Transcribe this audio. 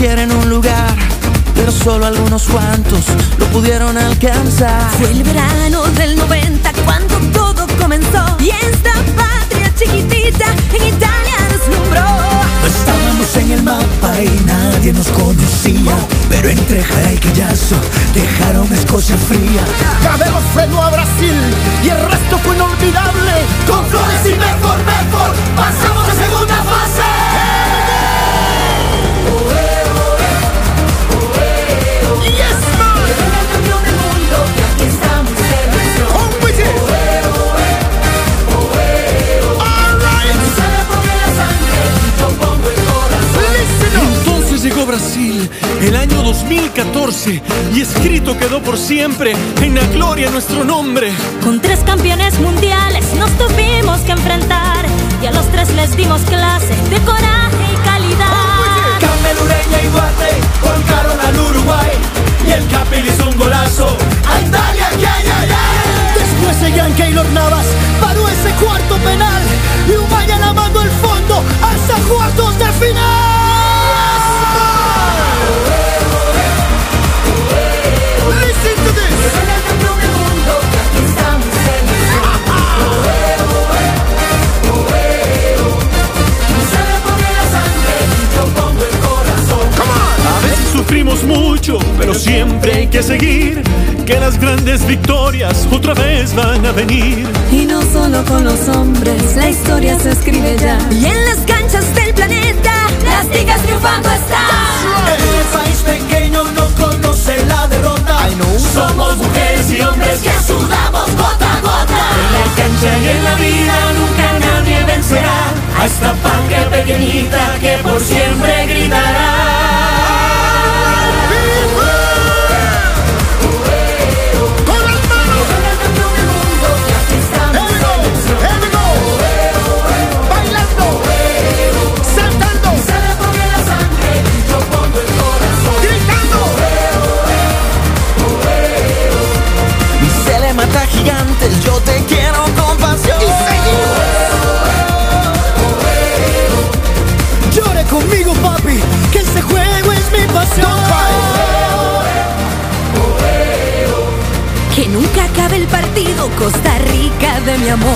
quieren un lugar, pero solo algunos cuantos lo pudieron alcanzar. Fue el verano del 90 cuando todo comenzó y esta patria chiquitita en Italia deslumbró. Estábamos en el mapa y nadie nos conocía, pero entre Jara y Quillazo dejaron Escocia fría. Cabello frenó a Brasil y el resto fue inolvidable. Con Flores y Brasil, el año 2014, y escrito quedó por siempre en la gloria nuestro nombre. Con tres campeones mundiales nos tuvimos que enfrentar y a los tres les dimos clase de coraje y calidad. Camelureña y Duarte volcaron al Uruguay y el hizo un golazo. ¡Andale, ay, ay, ay, ay! Después seguían Keylor Navas, paró ese cuarto penal y Umaya lavando el fondo hasta cuartos de mucho, pero siempre hay que seguir. Que las grandes victorias otra vez van a venir. Y no solo con los hombres, la historia se escribe ya. Y en las canchas del planeta, las ticas triunfando están. El país pequeño no conoce la derrota. Somos mujeres y hombres que sudamos gota a gota. En la cancha y en la vida Costa Rica de mi amor.